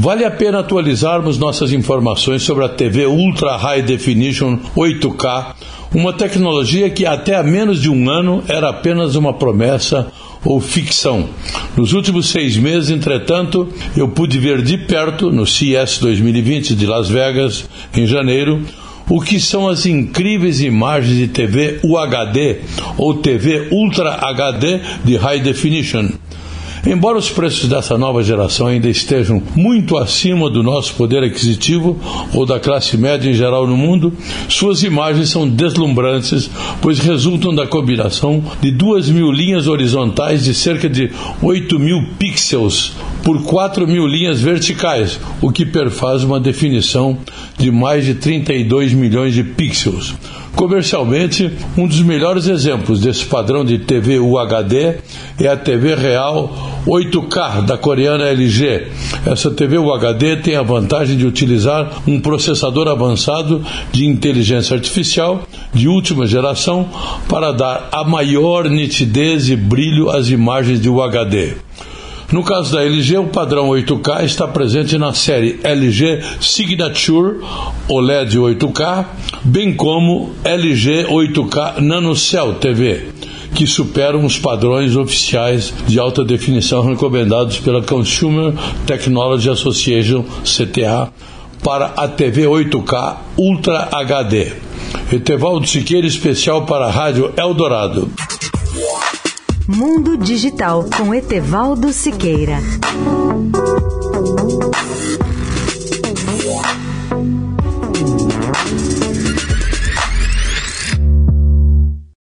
Vale a pena atualizarmos nossas informações sobre a TV Ultra High Definition 8K, uma tecnologia que até há menos de um ano era apenas uma promessa ou ficção. Nos últimos seis meses, entretanto, eu pude ver de perto, no CES 2020 de Las Vegas, em janeiro, o que são as incríveis imagens de TV UHD ou TV Ultra HD de High Definition. Embora os preços dessa nova geração ainda estejam muito acima do nosso poder aquisitivo ou da classe média em geral no mundo, suas imagens são deslumbrantes, pois resultam da combinação de duas mil linhas horizontais de cerca de 8 mil pixels por 4 mil linhas verticais, o que perfaz uma definição de mais de 32 milhões de pixels. Comercialmente, um dos melhores exemplos desse padrão de TV UHD é a TV Real 8K da coreana LG. Essa TV UHD tem a vantagem de utilizar um processador avançado de inteligência artificial de última geração para dar a maior nitidez e brilho às imagens de UHD. No caso da LG, o padrão 8K está presente na série LG Signature OLED 8K, bem como LG 8K NanoCell TV, que superam os padrões oficiais de alta definição recomendados pela Consumer Technology Association CTA para a TV 8K Ultra HD. Etevaldo Siqueira, especial para a Rádio Eldorado. Mundo Digital com Etevaldo Siqueira.